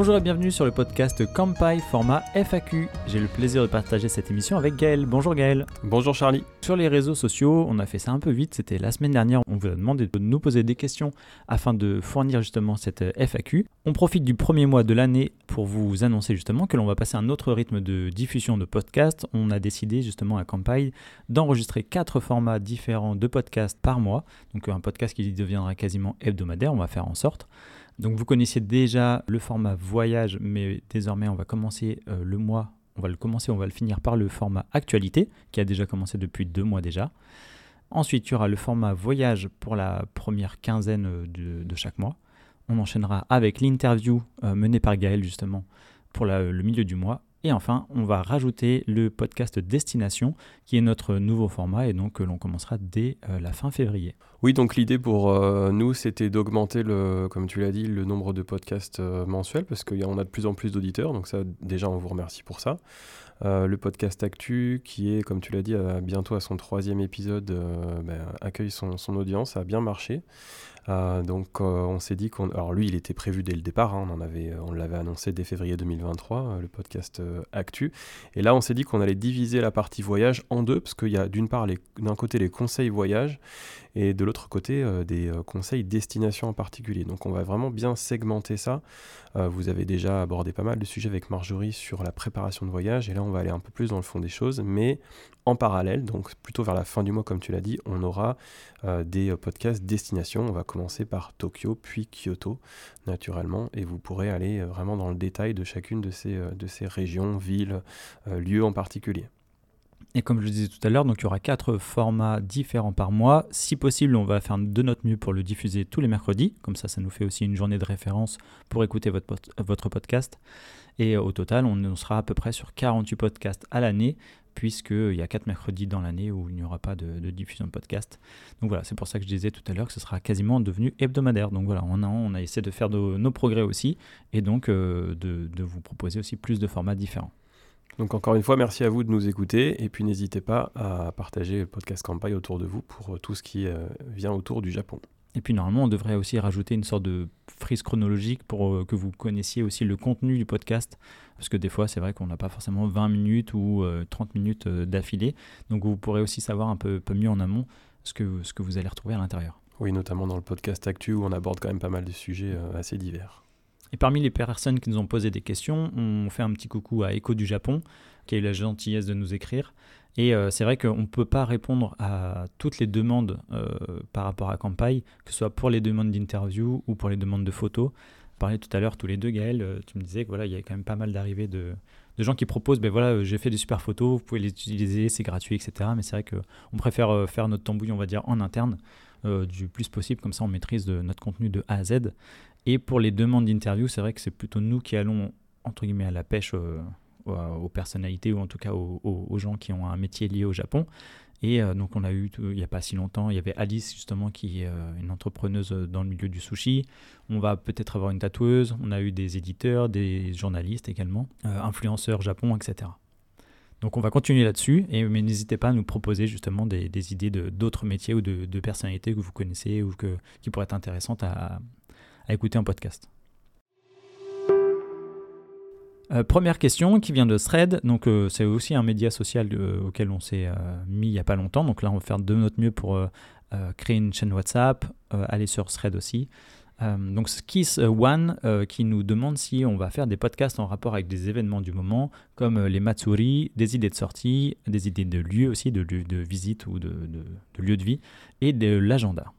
Bonjour et bienvenue sur le podcast Campai format FAQ. J'ai le plaisir de partager cette émission avec Gaël. Bonjour Gaël. Bonjour Charlie. Sur les réseaux sociaux, on a fait ça un peu vite, c'était la semaine dernière, on vous a demandé de nous poser des questions afin de fournir justement cette FAQ. On profite du premier mois de l'année pour vous annoncer justement que l'on va passer un autre rythme de diffusion de podcasts. On a décidé justement à Campai d'enregistrer quatre formats différents de podcasts par mois. Donc un podcast qui deviendra quasiment hebdomadaire, on va faire en sorte. Donc vous connaissiez déjà le format voyage, mais désormais on va commencer euh, le mois, on va le commencer, on va le finir par le format actualité, qui a déjà commencé depuis deux mois déjà. Ensuite, il y aura le format voyage pour la première quinzaine euh, de, chaque mois. On enchaînera avec l'interview euh, menée par Gaël justement pour le milieu du mois. Et enfin, on va rajouter le podcast Destination, qui est notre nouveau format et donc que l'on commencera dès euh, la fin février. Oui, donc l'idée pour euh, nous, c'était d'augmenter, le, comme tu l'as dit, le nombre de podcasts euh, mensuels, parce qu'on a de plus en plus d'auditeurs, donc ça, déjà, on vous remercie pour ça. le podcast Actu, qui est, comme tu l'as dit, bientôt à son troisième épisode, ben, accueille son, son, audience, ça a bien marché. Euh, donc euh, on s'est dit qu'on... Alors lui, il était prévu dès le départ, hein, avait, on l'avait annoncé dès février 2023, euh, le podcast Actu. Et là, on s'est dit qu'on allait diviser la partie voyage en deux, parce qu'il y a d'une part, d'un côté, les conseils voyage, et de l'autre côté, des conseils destination en particulier. Donc on va vraiment bien segmenter ça. vous avez déjà abordé pas mal de sujets avec Marjorie sur la préparation de voyage, et là, on va aller un peu plus dans le fond des choses, mais en parallèle, donc plutôt vers la fin du mois, comme tu l'as dit, on aura des podcasts destination. On va commencer par Tokyo, puis Kyoto, naturellement, et vous pourrez aller euh, vraiment dans le détail de chacune de ces, euh, de ces régions, villes, euh, lieux en particulier. Et comme je le disais tout à l'heure, donc il y aura quatre formats différents par mois. Si possible, on va faire de notre mieux pour le diffuser tous les mercredis. Comme ça, ça nous fait aussi une journée de référence pour écouter votre, votre podcast. Et au total, on sera à peu près sur 48 podcasts à l'année, puisqu'il y a 4 mercredis dans l'année où il n'y aura pas de, diffusion de podcast. Donc voilà, c'est pour ça que je disais tout à l'heure que ce sera quasiment devenu hebdomadaire. Donc voilà, on a, on a essayé de faire nos progrès aussi, et donc euh, de, de vous proposer aussi plus de formats différents. Donc encore une fois, merci à vous de nous écouter et puis n'hésitez pas à partager le podcast Campagne autour de vous pour tout ce qui euh, vient autour du Japon. Et puis normalement, on devrait aussi rajouter une sorte de frise chronologique pour euh, que vous connaissiez aussi le contenu du podcast. Parce que des fois, c'est vrai qu'on n'a pas forcément 20 minutes ou 30 euh, minutes euh, d'affilée. Donc vous pourrez aussi savoir un peu, peu, mieux en amont ce que, ce que vous allez retrouver à l'intérieur. Oui, notamment dans le podcast Actu où on aborde quand même pas mal de sujets assez divers. Et parmi les personnes qui nous ont posé des questions, on fait un petit coucou à Echo du Japon, qui a eu la gentillesse de nous écrire. Et euh, c'est vrai qu'on ne peut pas répondre à toutes les demandes euh, par rapport à Campai, que ce soit pour les demandes d'interview ou pour les demandes de photos. On parlait tout à l'heure tous les deux, Gaël, euh, tu me disais que voilà, il y a quand même pas mal d'arrivées de, gens qui proposent, ben voilà, j'ai fait des super photos, vous pouvez les utiliser, c'est gratuit, etc. Mais c'est vrai qu'on préfère faire notre tambouille, on va dire, en interne, du plus possible, comme ça on maîtrise notre contenu de A à Z. Et pour les demandes d'interview, c'est vrai que c'est plutôt nous qui allons, entre guillemets, à la pêche aux personnalités ou en tout cas aux, gens qui ont un métier lié au Japon. Et euh, donc on a eu, il n'y a pas si longtemps, il y avait Alice justement qui est euh, une entrepreneuse dans le milieu du sushi. On va peut-être avoir une tatoueuse, on a eu des éditeurs, des journalistes également, euh, influenceurs Japon, etc. Donc on va continuer là-dessus, et, mais n'hésitez pas à nous proposer justement des, idées d'autres métiers ou de, personnalités que vous connaissez ou que, qui pourraient être intéressantes à écouter en podcast. Euh, première question qui vient de Thread, donc euh, c'est aussi un média social euh, auquel on s'est mis il n'y a pas longtemps, donc là on va faire de notre mieux pour créer une chaîne WhatsApp, aller sur Thread aussi. donc Kiss One qui nous demande si on va faire des podcasts en rapport avec des événements du moment, comme les Matsuri, des idées de sortie, des idées de lieux aussi, de, de visite ou de, de, de lieu de vie, et de l'agenda.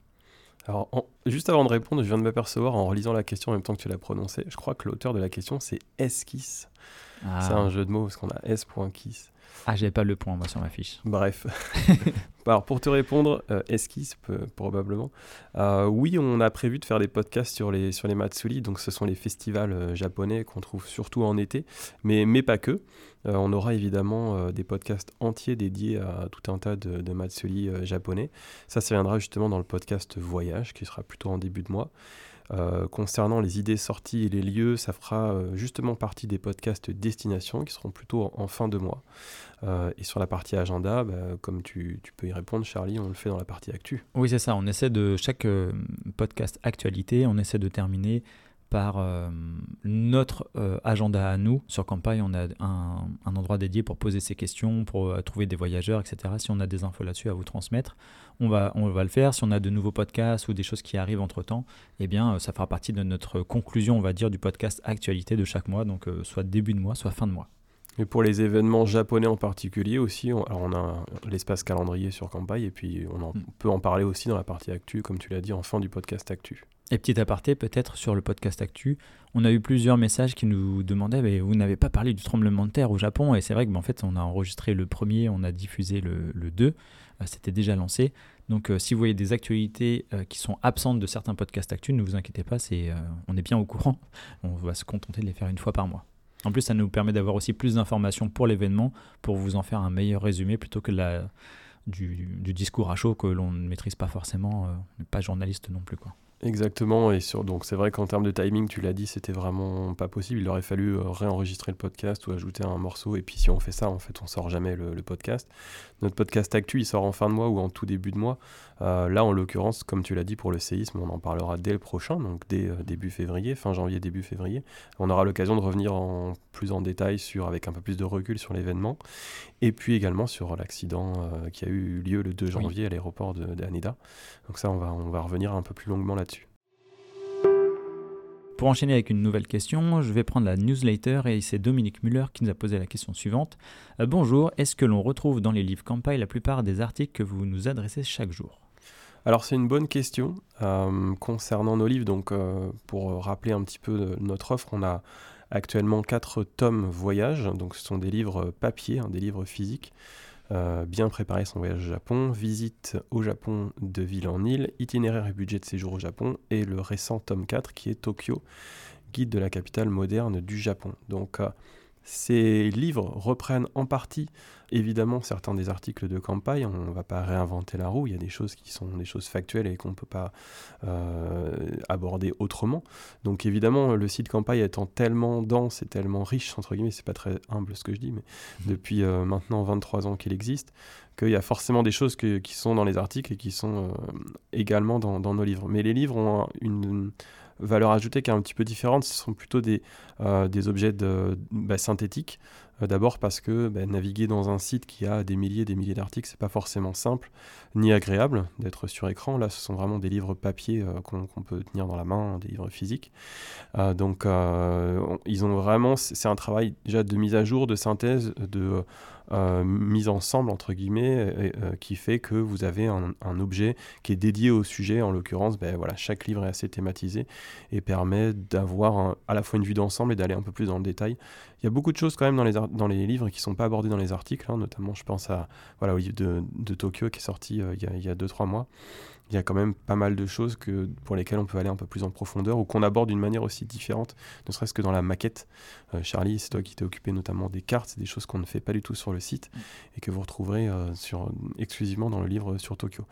Alors, juste avant de répondre, je viens de m'apercevoir en relisant la question en même temps que tu l'as prononcée. Je crois que l'auteur de la question, c'est Esquisse. Ah. C'est un jeu de mots parce qu'on a S.kiss. Ah, j'avais pas le point moi sur ma fiche. Bref. Alors pour te répondre, euh, esquisse probablement. Euh, oui, on a prévu de faire des podcasts sur les sur les Matsuri, donc ce sont les festivals euh, japonais qu'on trouve surtout en été, mais mais pas que. on aura évidemment des podcasts entiers dédiés à tout un tas de, de Matsuri japonais. Ça, ça viendra justement dans le podcast Voyage, qui sera plutôt en début de mois. Euh, concernant les idées sorties et les lieux, ça fera euh, justement partie des podcasts destination qui seront plutôt en, fin de mois. Euh, et sur la partie agenda, bah, comme tu, peux y répondre, Charlie, on le fait dans la partie actu. Oui, c'est ça. On essaie de chaque podcast actualité, on essaie de terminer par euh, notre euh, agenda à nous. Sur Campagne, on a un, endroit dédié pour poser ces questions, pour euh, trouver des voyageurs, etc. Si on a des infos là-dessus à vous transmettre, on va, on va le faire. Si on a de nouveaux podcasts ou des choses qui arrivent entre-temps, eh bien, ça fera partie de notre conclusion, on va dire, du podcast actualité de chaque mois, donc soit début de mois, soit fin de mois. Et pour les événements japonais en particulier aussi, on, alors on a l'espace calendrier sur Campagne et puis on, hmm. peut en parler aussi dans la partie actu, comme tu l'as dit, en fin du podcast actu. Et petit aparté, peut-être sur le podcast Actu, on a eu plusieurs messages qui nous demandaient mais vous n'avez pas parlé du tremblement de terre au Japon. Et c'est vrai que en fait, on a enregistré le premier, on a diffusé le, 2, euh, c'était déjà lancé. Donc euh, si vous voyez des actualités euh, qui sont absentes de certains podcasts Actu, ne vous inquiétez pas, on est bien au courant. On va se contenter de les faire une fois par mois. En plus, ça nous permet d'avoir aussi plus d'informations pour l'événement, pour vous en faire un meilleur résumé plutôt que du discours à chaud que l'on ne maîtrise pas forcément. on n'est pas journaliste non plus. Quoi. Exactement, et sur, donc c'est vrai qu'en termes de timing, tu l'as dit, c'était vraiment pas possible. Il aurait fallu euh, réenregistrer le podcast ou ajouter un morceau, et puis si on fait ça, en fait, on sort jamais le, podcast. Notre podcast actu, il sort en fin de mois ou en tout début de mois. Euh, là, en l'occurrence, comme tu l'as dit pour le séisme, on en parlera dès le prochain, donc dès euh, début février, fin janvier, début février. On aura l'occasion de revenir en plus en détail sur, avec un peu plus de recul sur l'événement, et puis également sur l'accident qui a eu lieu le 2 janvier à l'aéroport d'Aneda. Donc ça, on va, on va revenir un peu plus longuement là-dessus. Pour enchaîner avec une nouvelle question, je vais prendre la newsletter et c'est Dominique Muller qui nous a posé la question suivante. Euh, bonjour, est-ce que l'on retrouve dans les livres Campagne la plupart des articles que vous nous adressez chaque jour? Alors c'est une bonne question euh, concernant nos livres. Donc euh, pour rappeler un petit peu notre offre, on a actuellement quatre tomes voyage. Donc ce sont des livres papier, hein, des livres physiques. Euh, bien préparer son voyage au Japon, visite au Japon de ville en île, itinéraire et budget de séjour au Japon, et le récent tome 4 qui est Tokyo, guide de la capitale moderne du Japon. Donc euh, ces livres reprennent en partie évidemment certains des articles de campagne. On ne va pas réinventer la roue. Il y a des choses qui sont des choses factuelles et qu'on ne peut pas euh, aborder autrement. Donc évidemment, le site campagne étant tellement dense et tellement riche, entre guillemets, c'est pas très humble ce que je dis, mais mmh. depuis euh, maintenant 23 ans qu'il existe, qu'il y a forcément des choses qui sont dans les articles et qui sont euh, également dans, nos livres. Mais les livres ont une valeur ajoutée qui est un petit peu différente. Ce sont plutôt des, des objets bah, synthétiques euh, d'abord parce que ben, naviguer dans un site qui a des milliers et des milliers d'articles, c'est pas forcément simple ni agréable d'être sur écran. Là, ce sont vraiment des livres papier euh, qu'on peut tenir dans la main, des livres physiques. Euh, donc, ils ont vraiment, c'est un travail déjà de mise à jour, de synthèse, de mise ensemble entre guillemets, qui fait que vous avez un, objet qui est dédié au sujet. En l'occurrence, ben, voilà, chaque livre est assez thématisé et permet d'avoir à la fois une vue d'ensemble et d'aller un peu plus dans le détail. Il y a beaucoup de choses quand même dans les, dans les livres qui ne sont pas abordés dans les articles, hein, notamment je pense à, voilà, au livre de, de Tokyo qui est sorti euh, il y a 2-3 mois. Il y a quand même pas mal de choses que, pour lesquelles on peut aller un peu plus en profondeur ou qu'on aborde d'une manière aussi différente, ne serait-ce que dans la maquette. Euh, Charlie, c'est toi qui t'es occupé notamment des cartes, c'est des choses qu'on ne fait pas du tout sur le site mm. et que vous retrouverez euh, sur, exclusivement dans le livre sur Tokyo.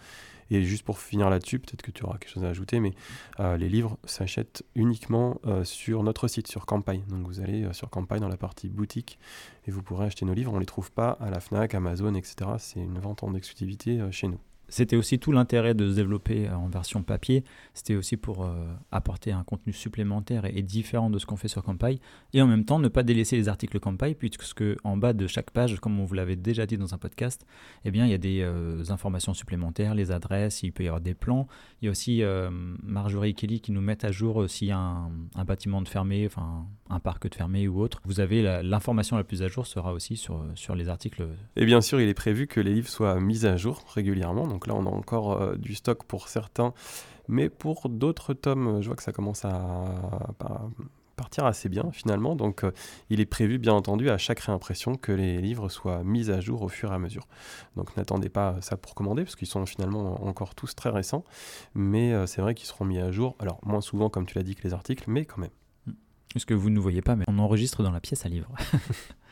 Et juste pour finir là-dessus, peut-être que tu auras quelque chose à ajouter, mais les livres s'achètent uniquement sur notre site, sur Campagne. Donc vous allez sur Campagne dans la partie boutique et vous pourrez acheter nos livres. On ne les trouve pas à la FNAC, Amazon, etc. C'est une vente en exclusivité chez nous c'était aussi tout l'intérêt de se développer euh, en version papier. C'était aussi pour euh, apporter un contenu supplémentaire et, différent de ce qu'on fait sur Campagne. Et en même temps, ne pas délaisser les articles Campagne, puisque en bas de chaque page, comme on vous l'avait déjà dit dans un podcast, eh bien, il y a des euh, informations supplémentaires, les adresses, il peut y avoir des plans. Il y a aussi Marjorie et Kelly qui nous mettent à jour s'il y a un, bâtiment de fermé, enfin un parc de fermé ou autre. Vous avez l'information la, plus à jour sera aussi sur, sur les articles. Et bien sûr, il est prévu que les livres soient mis à jour régulièrement. Là, on a encore euh, du stock pour certains. Mais pour d'autres tomes, je vois que ça commence à, partir assez bien finalement. Donc euh, il est prévu bien entendu à chaque réimpression que les livres soient mis à jour au fur et à mesure. Donc n'attendez pas ça pour commander parce qu'ils sont finalement encore tous très récents. Mais euh, c'est vrai qu'ils seront mis à jour. Alors moins souvent comme tu l'as dit que les articles, mais quand même. Est-ce que vous ne voyez pas, mais on enregistre dans la pièce à livre.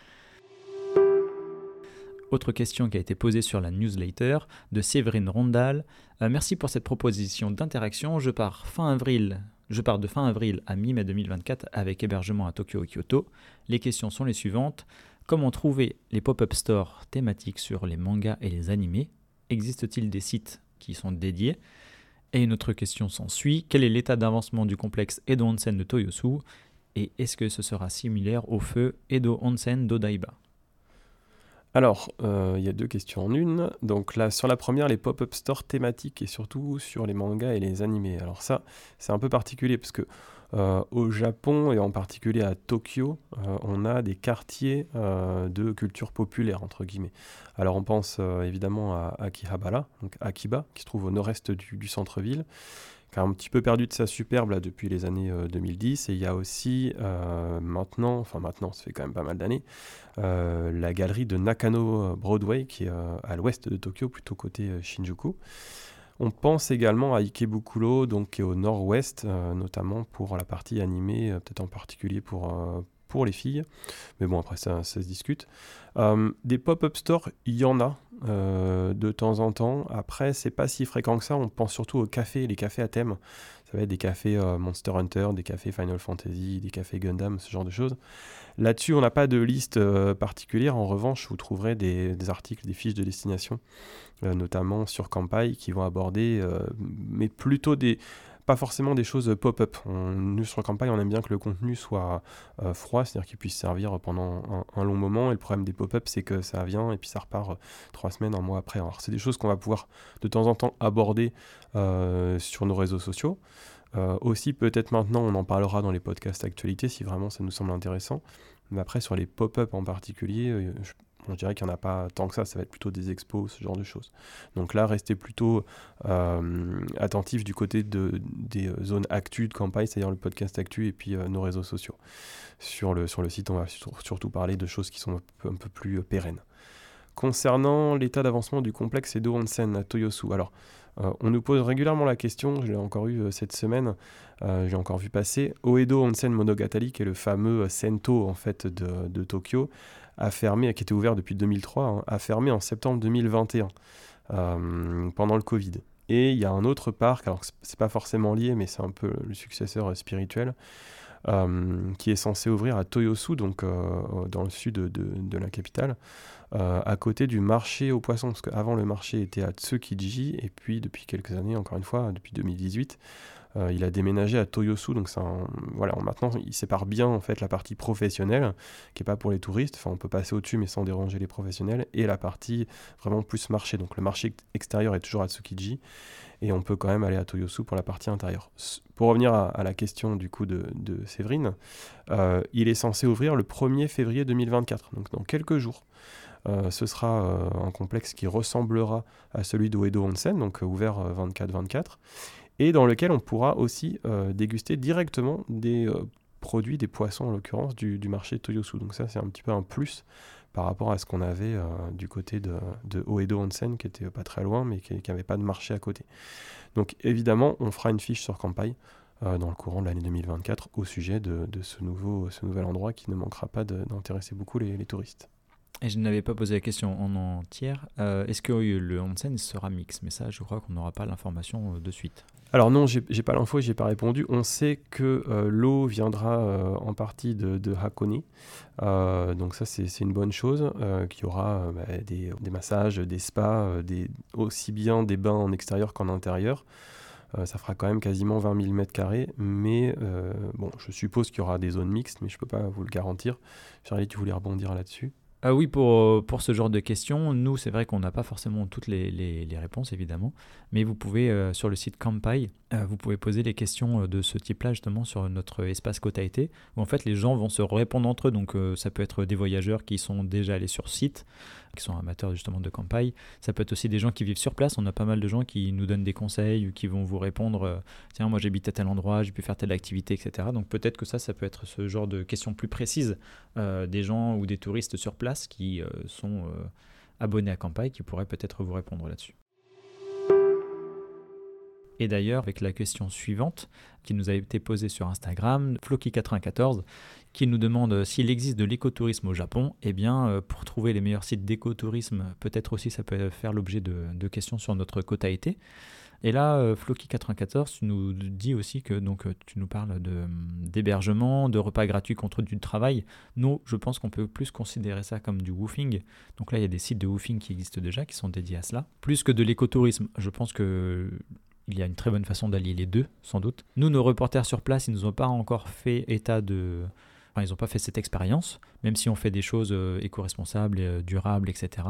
Autre question qui a été posée sur la newsletter de Séverine Rondal. Euh, merci pour cette proposition d'interaction. Je pars fin avril. Je pars de fin avril à mi-mai 2024 avec hébergement à Tokyo et Kyoto. Les questions sont les suivantes. Comment trouver les pop-up stores thématiques sur les mangas et les animés? Existe-t-il des sites qui sont dédiés? Et une autre question s'ensuit. Quel est l'état d'avancement du complexe Edo Onsen de Toyosu? Et est-ce que ce sera similaire au feu Edo Onsen d'Odaiba? Alors, euh, il y a deux questions en une. Donc là, sur la première, les pop-up stores thématiques et surtout sur les mangas et les animés. Alors ça, c'est un peu particulier parce que euh, au Japon et en particulier à Tokyo, euh, on a des quartiers de culture populaire entre guillemets. Alors on pense évidemment à Akihabara, donc Akiba, qui se trouve au nord-est du centre-ville un petit peu perdu de sa superbe là, depuis les années 2010. Euh, et il y a aussi euh, maintenant, enfin maintenant, ça fait quand même pas mal d'années, euh, la galerie de Nakano Broadway qui est à l'ouest de Tokyo, plutôt côté Shinjuku. On pense également à Ikebukuro, donc qui est au nord-ouest, notamment pour la partie animée, peut-être en particulier pour, pour les filles. Mais bon, après ça, ça se discute. des pop-up stores, il y en a. Euh, de temps en temps. Après, c'est pas si fréquent que ça. On pense surtout aux cafés, les cafés à thème. Ça va être des cafés euh, Monster Hunter, des cafés Final Fantasy, des cafés Gundam, ce genre de choses. Là-dessus, on n'a pas de liste euh, particulière. En revanche, vous trouverez des, des, articles, des fiches de destination, notamment sur Campai, qui vont aborder, mais plutôt des, pas forcément des choses pop-up. Nous, sur campagne, on aime bien que le contenu soit euh, froid, c'est-à-dire qu'il puisse servir pendant un, long moment. Et le problème des pop-up, c'est que ça vient et puis ça repart euh, trois semaines, un mois après. Alors, c'est des choses qu'on va pouvoir de temps en temps aborder euh, sur nos réseaux sociaux. aussi, peut-être maintenant, on en parlera dans les podcasts actualités si vraiment ça nous semble intéressant. Mais après, sur les pop-up en particulier, je je dirais qu'il n'y en a pas tant que ça, ça va être plutôt des expos, ce genre de choses. Donc là, restez plutôt euh, attentifs du côté de, des zones actu de campagne, c'est-à-dire le podcast actu et puis euh, nos réseaux sociaux. Sur le, site, on va surtout parler de choses qui sont un peu, plus euh, pérennes. Concernant l'état d'avancement du complexe Edo Onsen à Toyosu, alors on nous pose régulièrement la question, je l'ai encore eu cette semaine, j'ai encore vu passer, Oedo Onsen Monogatari, qui est le fameux Sento en fait de Tokyo, a fermé, qui était ouvert depuis 2003, hein, a fermé en septembre 2021, euh, pendant le Covid. Et il y a un autre parc, alors c'est pas forcément lié, mais c'est un peu le successeur spirituel, euh, qui est censé ouvrir à Toyosu, donc euh, dans le sud de, de, la capitale, à côté du marché aux poissons, parce qu'avant le marché était à Tsukiji, et puis depuis quelques années, encore une fois, depuis 2018, euh, il a déménagé à Toyosu, donc voilà, maintenant il sépare bien en fait la partie professionnelle, qui est pas pour les touristes, enfin on peut passer au-dessus mais sans déranger les professionnels, et la partie vraiment plus marché. Donc le marché extérieur est toujours à Tsukiji, et on peut quand même aller à Toyosu pour la partie intérieure. Pour revenir à, la question du coup de, Séverine, euh, il est censé ouvrir le 1er février 2024, donc dans quelques jours. Euh, ce sera un complexe qui ressemblera à celui d'Uedo Onsen, donc ouvert 24-24 et dans lequel on pourra aussi euh, déguster directement des euh, produits, des poissons en l'occurrence, du, marché Toyosu. Donc ça c'est un petit peu un plus par rapport à ce qu'on avait euh, du côté de, Oedo Onsen, qui était pas très loin, mais qui n'avait pas de marché à côté. Donc évidemment, on fera une fiche sur Campai dans le courant de l'année 2024 au sujet de, ce, nouveau, ce nouvel endroit qui ne manquera pas d'intéresser beaucoup les touristes. Et je n'avais pas posé la question en entière. Euh, est-ce que le onsen sera mix? Mais ça, je crois qu'on n'aura pas l'information euh, de suite. Alors non, j'ai pas l'info, j'ai pas répondu. On sait que euh, l'eau viendra en partie de, de Hakone, donc ça c'est une bonne chose. Qu'il y aura bah, des, des, massages, des spas, des, aussi bien des bains en extérieur qu'en intérieur. ça fera quand même quasiment 20 000 mètres carrés, mais bon, je suppose qu'il y aura des zones mixtes, mais je peux pas vous le garantir. Charlie, tu voulais rebondir là-dessus? Ah oui, pour, euh, ce genre de questions, nous, c'est vrai qu'on n'a pas forcément toutes les, les, réponses, évidemment, mais vous pouvez, euh, sur le site Campai, euh, vous pouvez poser des questions de ce type-là, justement, sur notre espace Côte été, où en fait, les gens vont se répondre entre eux. Donc, ça peut être des voyageurs qui sont déjà allés sur site, qui sont amateurs justement de campagne. Ça peut être aussi des gens qui vivent sur place. On a pas mal de gens qui nous donnent des conseils ou qui vont vous répondre euh, tiens, moi j'habite à tel endroit, j'ai pu faire telle activité, etc. Donc peut-être que ça, ça peut être ce genre de questions plus précises euh, des gens ou des touristes sur place qui euh, sont abonnés à campagne qui pourraient peut-être vous répondre là-dessus. Et d'ailleurs, avec la question suivante qui nous a été posée sur Instagram, Floki94, qui nous demande s'il existe de l'écotourisme au Japon. Eh bien, euh, pour trouver les meilleurs sites d'écotourisme, peut-être aussi ça peut faire l'objet de, questions sur notre quota été. Et là, euh, Floki94 nous dit aussi que donc euh, tu nous parles d'hébergement, de, repas gratuits contre du travail. Nous, je pense qu'on peut plus considérer ça comme du woofing. Donc là, il y a des sites de woofing qui existent déjà, qui sont dédiés à cela. Plus que de l'écotourisme, je pense que il y a une très bonne façon d'allier les deux, sans doute. Nous, nos reporters sur place, ils nous ont pas encore fait état de... Enfin, ils n'ont pas fait cette expérience, même si on fait des choses euh, éco-responsables, euh, durables, etc.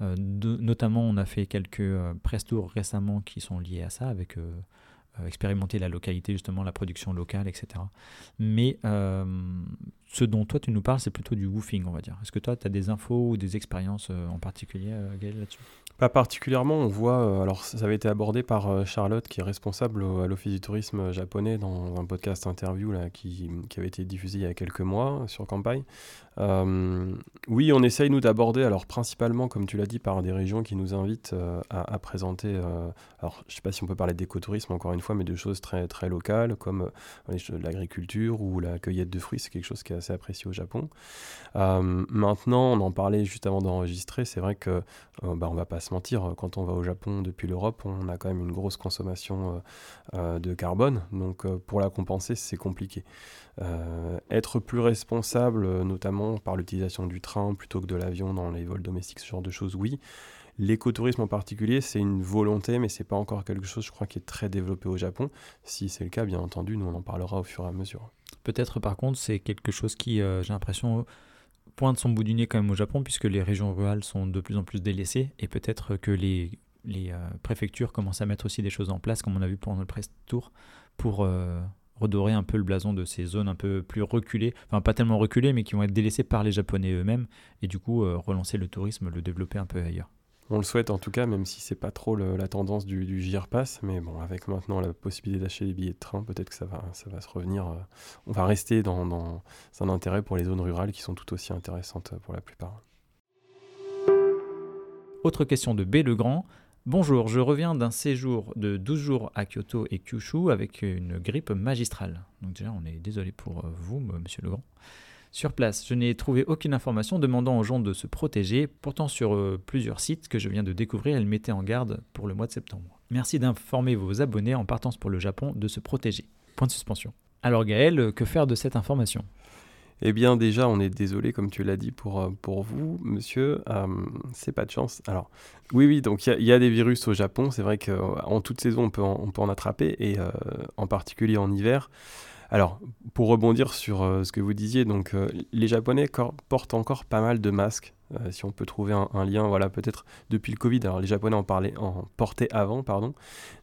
Euh, notamment, on a fait quelques press tours récemment qui sont liés à ça, avec expérimenter la localité, justement, la production locale, etc. Mais ce dont toi tu nous parles, c'est plutôt du woofing, on va dire. Est-ce que toi, tu as des infos ou des expériences euh, en particulier, euh, Gaël, là-dessus? Pas particulièrement, on voit, euh, alors ça avait été abordé par euh, Charlotte, qui est responsable à l'Office du tourisme japonais, dans un podcast interview là, qui, qui avait été diffusé il y a quelques mois sur campagne. Oui, on essaye nous d'aborder, alors principalement, comme tu l'as dit, par des régions qui nous invitent à, présenter, alors je sais pas si on peut parler d'écotourisme encore une fois, mais de choses très, très locales, comme l'agriculture ou la cueillette de fruits, c'est quelque chose qui est assez apprécié au Japon. Euh, maintenant, on en parlait juste avant d'enregistrer, c'est vrai que euh, bah, on va pas se mentir, quand on va au Japon depuis l'Europe, on a quand même une grosse consommation euh, de carbone. Donc pour la compenser, c'est compliqué. Être plus responsable, notamment par l'utilisation du train plutôt que de l'avion dans les vols domestiques, ce genre de choses, oui. L'écotourisme en particulier, c'est une volonté, mais c'est pas encore quelque chose, je crois, qui est très développé au Japon. Si c'est le cas, bien entendu, nous on en parlera au fur et à mesure. Peut-être par contre, c'est quelque chose qui, euh, j'ai l'impression, pointe son bout du nez quand même au Japon, puisque les régions rurales sont de plus en plus délaissées, et peut-être que les, euh, préfectures commencent à mettre aussi des choses en place, comme on a vu pendant le press tour, pour euh, redorer un peu le blason de ces zones un peu plus reculées, enfin pas tellement reculées, mais qui vont être délaissées par les Japonais eux-mêmes, et du coup relancer le tourisme, le développer un peu ailleurs. On le souhaite en tout cas, même si c'est pas trop la tendance du, du mais bon, avec maintenant la possibilité d'acheter des billets de train, peut-être que ça va, se revenir. euh, on va rester dans, dans un intérêt pour les zones rurales qui sont tout aussi intéressantes pour la plupart. Autre question de B. Legrand. Bonjour, je reviens d'un séjour de 12 jours à Kyoto et Kyushu avec une grippe magistrale. Donc déjà, on est désolé pour euh, vous, monsieur Legrand. Sur place, je n'ai trouvé aucune information demandant aux gens de se protéger. Pourtant, sur euh, plusieurs sites que je viens de découvrir, ils mettaient en garde pour le mois de septembre. Merci d'informer vos abonnés en partance pour le Japon de se protéger. Point de suspension. Alors Gaël, que faire de cette information? Eh bien, déjà, on est désolé, comme tu l'as dit, pour, euh, vous, monsieur. Euh, c'est pas de chance. Alors, oui, oui, donc il y a- des virus au Japon. C'est vrai qu'en toute saison, on peut en, attraper, et en particulier en hiver. Alors, pour rebondir sur euh, ce que vous disiez, donc euh, les Japonais portent encore pas mal de masques. Euh, si on peut trouver un, lien, voilà, peut-être depuis le Covid. Alors, les Japonais en, portaient avant, pardon,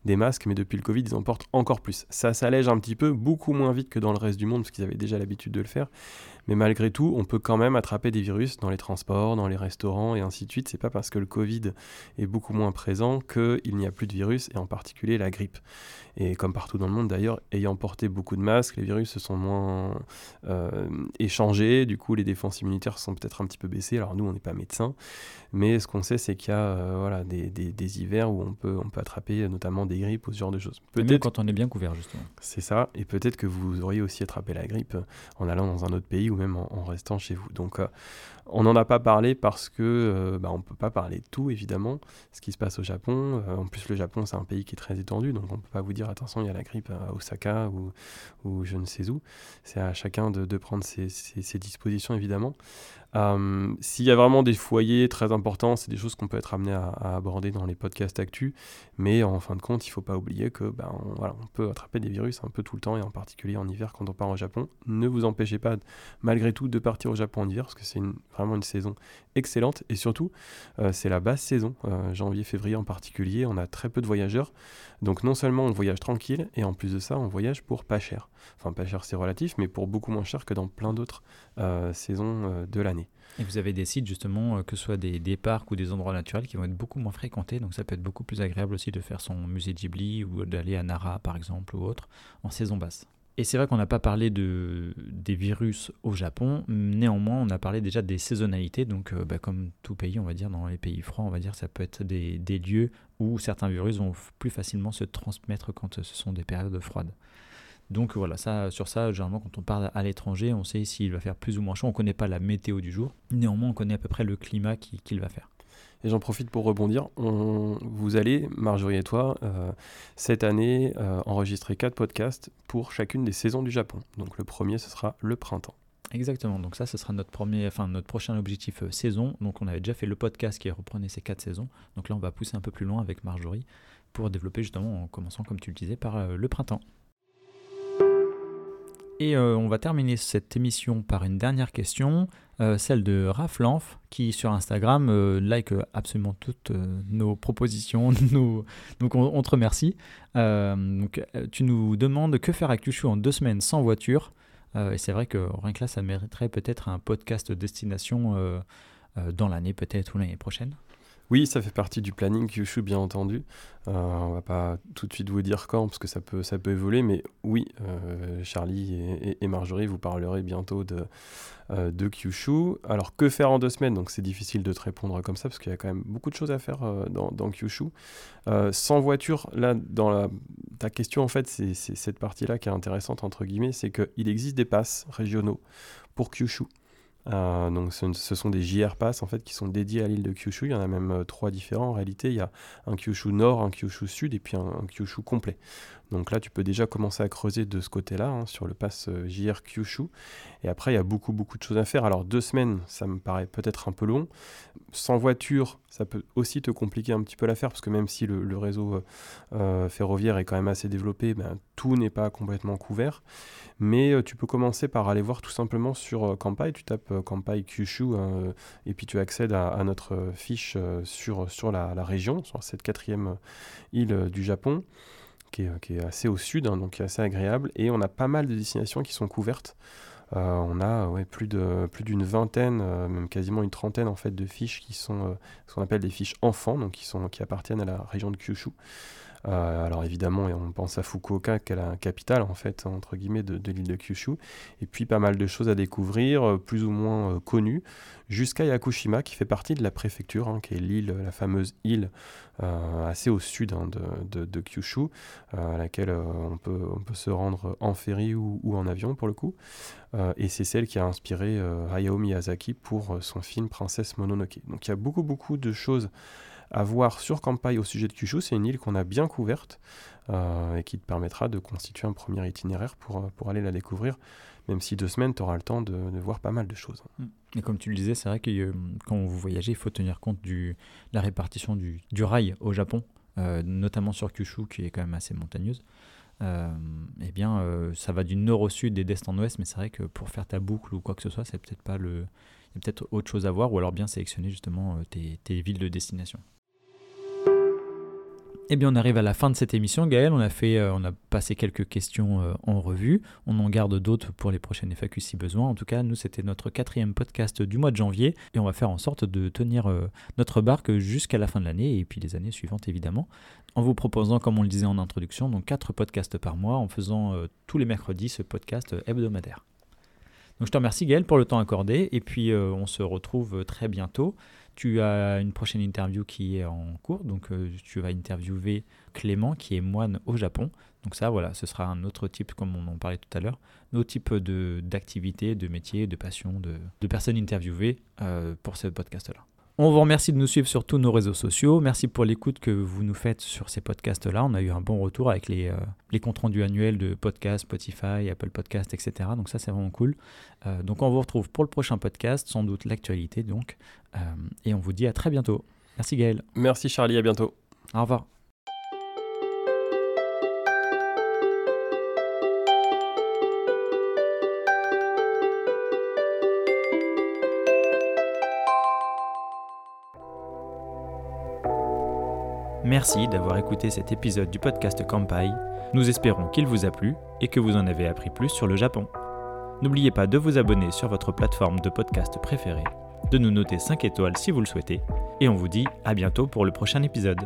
des masques, mais depuis le Covid, ils en portent encore plus. Ça s'allège un petit peu, beaucoup moins vite que dans le reste du monde, parce qu'ils avaient déjà l'habitude de le faire. Mais malgré tout, on peut quand même attraper des virus dans les transports, dans les restaurants et ainsi de suite. C'est pas parce que le Covid est beaucoup moins présent qu'il n'y a plus de virus, et en particulier la grippe. Et comme partout dans le monde d'ailleurs, ayant porté beaucoup de masques, les virus se sont moins euh, échangés, du coup les défenses immunitaires sont peut-être un petit peu baissées. Alors nous, on n'est pas médecins, mais ce qu'on sait, c'est qu'il y a euh, voilà, des, des- des hivers où on peut, on peut attraper euh, notamment des grippes ou ce genre de choses. Peut-être quand on est bien couvert, justement. c'est ça, et peut-être que vous auriez aussi attrapé la grippe en allant dans un autre pays ou même en, en restant chez vous. Donc euh, on n'en a pas parlé parce que euh, bah, on ne peut pas parler de tout évidemment, ce qui se passe au Japon. Euh, en plus le Japon c'est un pays qui est très étendu, donc on ne peut pas vous dire attention il y a la grippe à Osaka ou, ou je ne sais où. C'est à chacun de, de prendre ses, ses- ses dispositions évidemment. Euh, S'il y a vraiment des foyers très importants, c'est des choses qu'on peut être amené à, aborder dans les podcasts actu. Mais en fin de compte, il ne faut pas oublier que ben, on, peut attraper des virus un peu tout le temps, et en particulier en hiver quand on part au Japon. Ne vous empêchez pas, malgré tout, de partir au Japon en hiver, parce que c'est vraiment une saison excellente. Et surtout, euh, c'est la basse saison, euh, janvier-février en particulier. On a très peu de voyageurs. Donc non seulement on voyage tranquille, et en plus de ça, on voyage pour pas cher. Enfin, pas cher, c'est relatif, mais pour beaucoup moins cher que dans plein d'autres saisons de l'année. Et vous avez des sites justement, euh, que ce soit des, parcs ou des endroits naturels qui vont être beaucoup moins fréquentés, donc ça peut être beaucoup plus agréable aussi de faire son musée Ghibli ou d'aller à Nara par exemple ou autre en saison basse. Et c'est vrai qu'on n'a pas parlé de, des virus au Japon, néanmoins on a parlé déjà des saisonnalités, donc euh, bah, comme tout pays on va dire, dans les pays froids on va dire, ça peut être des, des lieux où certains virus vont plus facilement se transmettre quand euh, ce sont des périodes froides. Donc voilà, ça, sur ça, généralement, quand on part à l'étranger, on sait s'il va faire plus ou moins chaud. On ne connaît pas la météo du jour. Néanmoins, on connaît à peu près le climat qui- qu'il va faire. Et j'en profite pour rebondir. On, vous allez, Marjorie et toi, euh, cette année, euh, enregistrer quatre podcasts pour chacune des saisons du Japon. Donc le premier, ce sera le printemps. Exactement. Donc ça, ce sera notre premier, enfin notre prochain objectif euh, saison. Donc on avait déjà fait le podcast qui reprenait ces quatre saisons. Donc là, on va pousser un peu plus loin avec Marjorie pour développer justement en commençant comme tu le disais par le printemps. Et on va terminer cette émission par une dernière question, celle de Raph Lanf, qui sur Instagram like absolument toutes nos propositions. Donc on, te remercie. donc, tu nous demandes que faire à Kyushu en deux semaines sans voiture. et c'est vrai que rien que là, ça mériterait peut-être un podcast destination dans l'année peut-être ou l'année prochaine. Oui, ça fait partie du planning Kyushu, bien entendu. Euh, on va pas tout de suite vous dire quand, parce que ça peut, ça peut évoluer, mais oui, euh, Charlie et, Marjorie vous parlerez bientôt de, euh, de Kyushu. Alors, que faire en deux semaines? Donc, c'est difficile de te répondre comme ça, parce qu'il y a quand même beaucoup de choses à faire dans, dans Kyushu. sans voiture, là, dans la, ta question, en fait, c'est cette partie-là qui est intéressante, entre guillemets, c'est qu'il existe des passes régionaux pour Kyushu. Euh, donc ce, sont des JR Pass en fait qui sont dédiés à l'île de Kyushu. Il y en a même euh, trois différents en réalité. Il y a un Kyushu Nord, un Kyushu Sud et puis un Kyushu complet. Donc là, tu peux déjà commencer à creuser de ce côté-là, hein, sur le pass euh, JR Kyushu. Et après, il y a beaucoup, beaucoup de choses à faire. Alors, deux semaines, ça me paraît peut-être un peu long. Sans voiture, ça peut aussi te compliquer un petit peu l'affaire, parce que même si le, réseau euh, euh, ferroviaire est quand même assez développé, ben, tout n'est pas complètement couvert. Mais tu peux commencer par aller voir tout simplement sur Kampai. Tu tapes Kampai Kyushu, et puis tu accèdes à, notre fiche sur, sur la, la, région, sur cette quatrième île du Japon qui est, assez au sud, hein, donc qui est assez agréable. Et on a pas mal de destinations qui sont couvertes. Euh, on a plus d'une vingtaine, euh, même quasiment une trentaine en fait de fiches qui sont euh, ce qu'on appelle des fiches enfants, donc qui appartiennent à la région de Kyushu. Euh, alors évidemment, on pense à Fukuoka, qui est la capitale en fait entre guillemets de, l'île de Kyushu, et puis pas mal de choses à découvrir, euh, plus ou moins euh, connues, jusqu'à Yakushima, qui fait partie de la préfecture, hein, qui est l'île, la fameuse île assez au sud hein, de, Kyushu, à laquelle on peut, on, peut, se rendre en ferry ou, en avion pour le coup. et c'est celle qui a inspiré Hayao Miyazaki pour son film Princesse Mononoke. Donc il y a beaucoup beaucoup de choses à voir sur Kampai au sujet de Kyushu. C'est une île qu'on a bien couverte euh, et qui te permettra de constituer un premier itinéraire pour, euh, pour aller la découvrir. Même si deux semaines, tu auras le temps de, voir pas mal de choses. Mm. Et comme tu le disais, c'est vrai que euh, quand vous voyagez, il faut tenir compte de la répartition du, du rail au Japon, notamment sur Kyushu, qui est quand même assez montagneuse. eh bien, ça va du nord au sud et d'est en ouest, mais c'est vrai que pour faire ta boucle ou quoi que ce soit, c'est peut-être pas le, peut-être autre chose à voir, ou alors bien sélectionner justement tes, tes villes de destination. Eh bien, on arrive à la fin de cette émission, Gaël. On a, fait, euh, on a passé quelques questions euh, en revue. On en garde d'autres pour les prochaines FAQ si besoin. En tout cas, nous, c'était notre quatrième podcast du mois de janvier et on va faire en sorte de tenir euh, notre barque jusqu'à la fin de l'année et puis les années suivantes, évidemment. En vous proposant, comme on le disait en introduction, donc quatre podcasts par mois en faisant tous les mercredis ce podcast hebdomadaire. Donc, je te remercie, Gaël, pour le temps accordé et puis on se retrouve très bientôt. Tu as une prochaine interview qui est en cours, donc euh, tu vas interviewer Clément qui est moine au Japon. Donc ça, voilà, ce sera un autre type, comme on en parlait tout à l'heure, un autre type d'activité, de, métier, de passion, de, personnes interviewées euh, pour ce podcast-là. On vous remercie de nous suivre sur tous nos réseaux sociaux. Merci pour l'écoute que vous nous faites sur ces podcasts-là. On a eu un bon retour avec les, euh, les comptes rendus annuels de podcasts, Spotify, Apple Podcasts, etc. Donc ça, c'est vraiment cool. Donc on vous retrouve pour le prochain podcast, sans doute l'actualité donc. Euh, et on vous dit à très bientôt. Merci Gaël. Merci Charlie, à bientôt. Au revoir. Merci d'avoir écouté cet épisode du podcast Kampai. Nous espérons qu'il vous a plu et que vous en avez appris plus sur le Japon. N'oubliez pas de vous abonner sur votre plateforme de podcast préférée, de nous noter 5 étoiles si vous le souhaitez, et on vous dit à bientôt pour le prochain épisode.